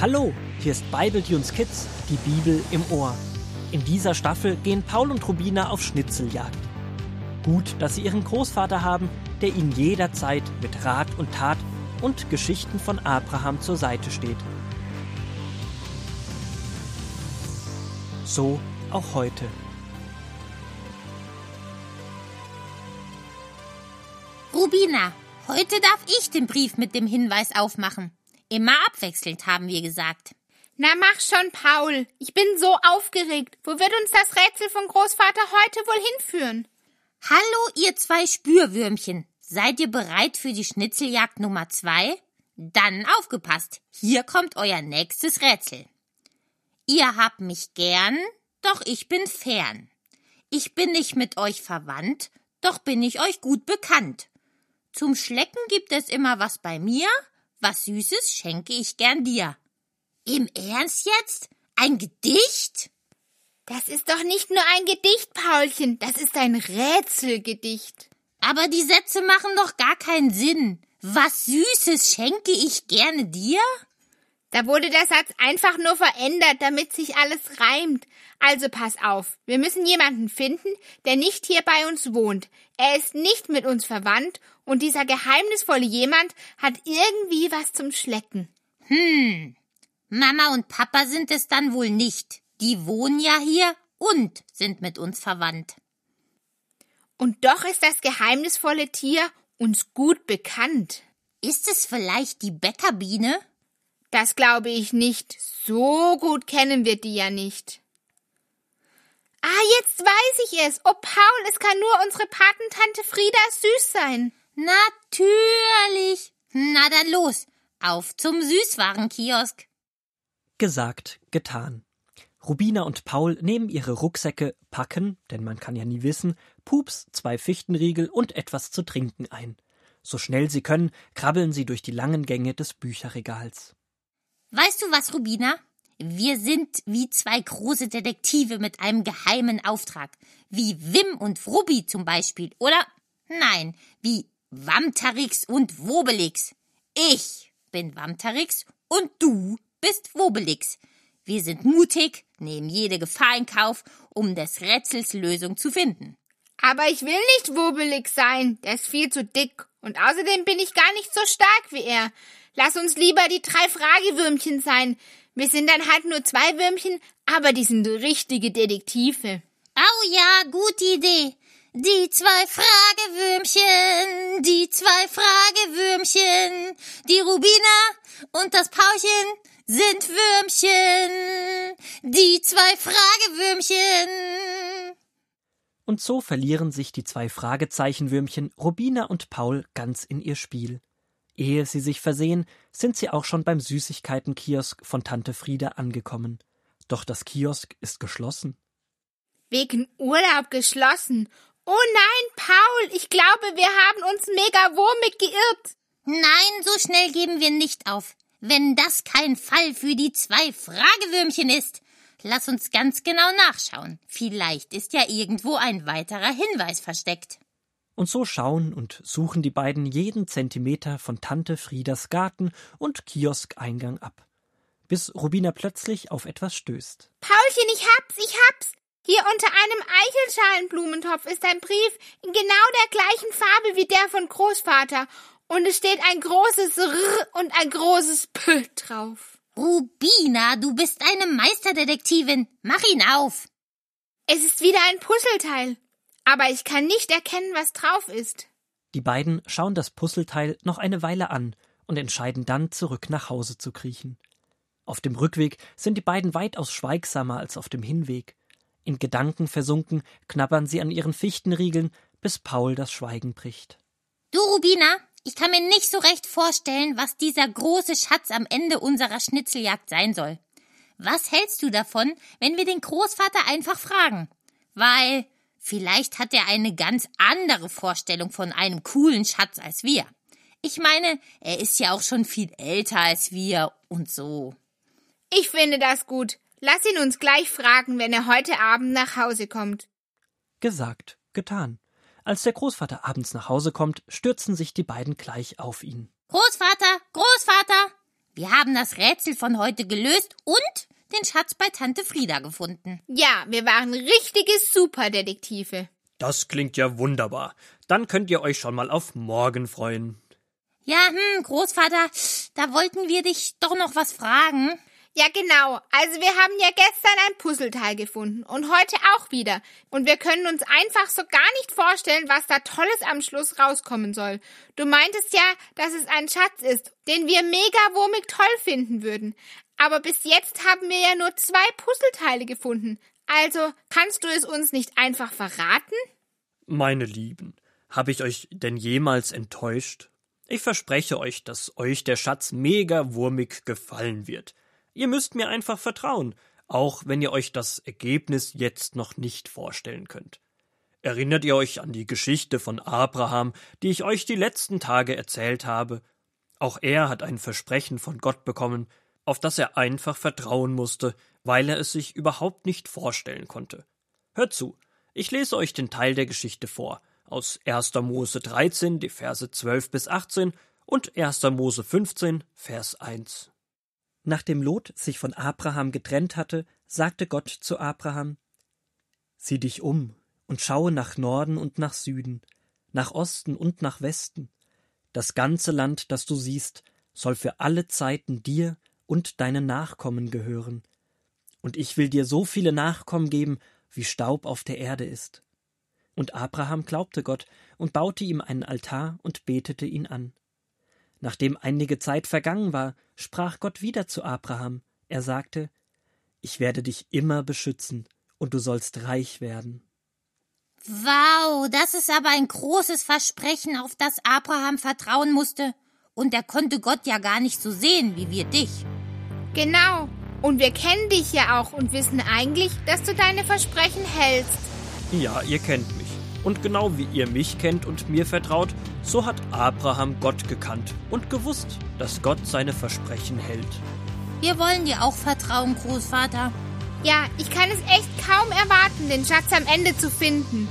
Hallo, hier ist Bibletunes Kids, die Bibel im Ohr. In dieser Staffel gehen Paul und Rubina auf Schnitzeljagd. Gut, dass sie ihren Großvater haben, der ihnen jederzeit mit Rat und Tat und Geschichten von Abraham zur Seite steht. So auch heute. Rubina, heute darf ich den Brief mit dem Hinweis aufmachen. Immer abwechselnd, haben wir gesagt. Na mach schon, Paul. Ich bin so aufgeregt. Wo wird uns das Rätsel von Großvater heute wohl hinführen? Hallo, ihr zwei Spürwürmchen. Seid ihr bereit für die Schnitzeljagd Nummer zwei? Dann aufgepasst. Hier kommt euer nächstes Rätsel. Ihr habt mich gern, doch ich bin fern. Ich bin nicht mit euch verwandt, doch bin ich euch gut bekannt. Zum Schlecken gibt es immer was bei mir, was Süßes schenke ich gern dir. Im Ernst jetzt? Ein Gedicht? Das ist doch nicht nur ein Gedicht, Paulchen, das ist ein Rätselgedicht. Aber die Sätze machen doch gar keinen Sinn. Was Süßes schenke ich gerne dir? Da wurde der Satz einfach nur verändert, damit sich alles reimt. Also pass auf, wir müssen jemanden finden, der nicht hier bei uns wohnt. Er ist nicht mit uns verwandt und dieser geheimnisvolle jemand hat irgendwie was zum Schlecken. Hm. Mama und Papa sind es dann wohl nicht. Die wohnen ja hier und sind mit uns verwandt. Und doch ist das geheimnisvolle Tier uns gut bekannt. Ist es vielleicht die Bäckerbiene? Das glaube ich nicht. So gut kennen wir die ja nicht. Ah, jetzt weiß ich es. Oh, Paul, es kann nur unsere Patentante Frieda süß sein. Natürlich. Na dann los. Auf zum Süßwarenkiosk. Gesagt, getan. Rubina und Paul nehmen ihre Rucksäcke, packen, denn man kann ja nie wissen, Pups, zwei Fichtenriegel und etwas zu trinken ein. So schnell sie können, krabbeln sie durch die langen Gänge des Bücherregals. Weißt du was, Rubina? Wir sind wie zwei große Detektive mit einem geheimen Auftrag. Wie Wim und Wrubbi zum Beispiel. Oder nein, wie Wamtarix und Wobelix. Ich bin Wamtarix und du bist Wobelix. Wir sind mutig, nehmen jede Gefahr in Kauf, um des Rätsels Lösung zu finden. Aber ich will nicht Wobelix sein. Der ist viel zu dick. Und außerdem bin ich gar nicht so stark wie er. Lass uns lieber die drei Fragewürmchen sein. Wir sind dann halt nur zwei Würmchen, aber die sind richtige Detektive. Oh ja, gute Idee. Die zwei Fragewürmchen, die zwei Fragewürmchen, die Rubina und das Paulchen sind Würmchen, die zwei Fragewürmchen. Und so verlieren sich die zwei Fragezeichenwürmchen Rubina und Paul ganz in ihr Spiel. Ehe sie sich versehen, sind sie auch schon beim Süßigkeitenkiosk von Tante Frieda angekommen. Doch das Kiosk ist geschlossen. Wegen Urlaub geschlossen. Oh nein, Paul, ich glaube, wir haben uns mega womit geirrt. Nein, so schnell geben wir nicht auf. Wenn das kein Fall für die zwei Fragewürmchen ist. Lass uns ganz genau nachschauen. Vielleicht ist ja irgendwo ein weiterer Hinweis versteckt. Und so schauen und suchen die beiden jeden Zentimeter von Tante Friedas Garten und Kioskeingang ab. Bis Rubina plötzlich auf etwas stößt. Paulchen, ich hab's, ich hab's. Hier unter einem Eichelschalenblumentopf ist ein Brief in genau der gleichen Farbe wie der von Großvater. Und es steht ein großes R und ein großes P drauf. Rubina, du bist eine Meisterdetektivin. Mach ihn auf. Es ist wieder ein Puzzleteil aber ich kann nicht erkennen, was drauf ist. Die beiden schauen das Puzzleteil noch eine Weile an und entscheiden dann, zurück nach Hause zu kriechen. Auf dem Rückweg sind die beiden weitaus schweigsamer als auf dem Hinweg. In Gedanken versunken knabbern sie an ihren Fichtenriegeln, bis Paul das Schweigen bricht. Du, Rubina, ich kann mir nicht so recht vorstellen, was dieser große Schatz am Ende unserer Schnitzeljagd sein soll. Was hältst du davon, wenn wir den Großvater einfach fragen? Weil Vielleicht hat er eine ganz andere Vorstellung von einem coolen Schatz als wir. Ich meine, er ist ja auch schon viel älter als wir und so. Ich finde das gut. Lass ihn uns gleich fragen, wenn er heute Abend nach Hause kommt. Gesagt, getan. Als der Großvater abends nach Hause kommt, stürzen sich die beiden gleich auf ihn. Großvater, Großvater! Wir haben das Rätsel von heute gelöst und den Schatz bei Tante Frieda gefunden. Ja, wir waren richtige Superdetektive. Das klingt ja wunderbar. Dann könnt ihr euch schon mal auf morgen freuen. Ja, hm, Großvater, da wollten wir dich doch noch was fragen. Ja, genau. Also wir haben ja gestern ein Puzzleteil gefunden und heute auch wieder. Und wir können uns einfach so gar nicht vorstellen, was da Tolles am Schluss rauskommen soll. Du meintest ja, dass es ein Schatz ist, den wir mega wurmig toll finden würden. Aber bis jetzt haben wir ja nur zwei Puzzleteile gefunden. Also kannst du es uns nicht einfach verraten? Meine Lieben, habe ich euch denn jemals enttäuscht? Ich verspreche euch, dass euch der Schatz mega wurmig gefallen wird. Ihr müsst mir einfach vertrauen, auch wenn ihr euch das Ergebnis jetzt noch nicht vorstellen könnt. Erinnert ihr euch an die Geschichte von Abraham, die ich euch die letzten Tage erzählt habe? Auch er hat ein Versprechen von Gott bekommen, auf das er einfach vertrauen musste, weil er es sich überhaupt nicht vorstellen konnte. Hört zu, ich lese euch den Teil der Geschichte vor, aus 1. Mose 13, die Verse 12 bis 18 und 1. Mose 15, Vers 1. Nachdem Lot sich von Abraham getrennt hatte, sagte Gott zu Abraham: Sieh dich um und schaue nach Norden und nach Süden, nach Osten und nach Westen. Das ganze Land, das du siehst, soll für alle Zeiten dir und deine Nachkommen gehören. Und ich will dir so viele Nachkommen geben, wie Staub auf der Erde ist. Und Abraham glaubte Gott und baute ihm einen Altar und betete ihn an. Nachdem einige Zeit vergangen war, sprach Gott wieder zu Abraham. Er sagte, Ich werde dich immer beschützen, und du sollst reich werden. Wow, das ist aber ein großes Versprechen, auf das Abraham vertrauen musste. Und er konnte Gott ja gar nicht so sehen wie wir dich. Genau. Und wir kennen dich ja auch und wissen eigentlich, dass du deine Versprechen hältst. Ja, ihr kennt mich. Und genau wie ihr mich kennt und mir vertraut, so hat Abraham Gott gekannt und gewusst, dass Gott seine Versprechen hält. Wir wollen dir auch vertrauen, Großvater. Ja, ich kann es echt kaum erwarten, den Schatz am Ende zu finden.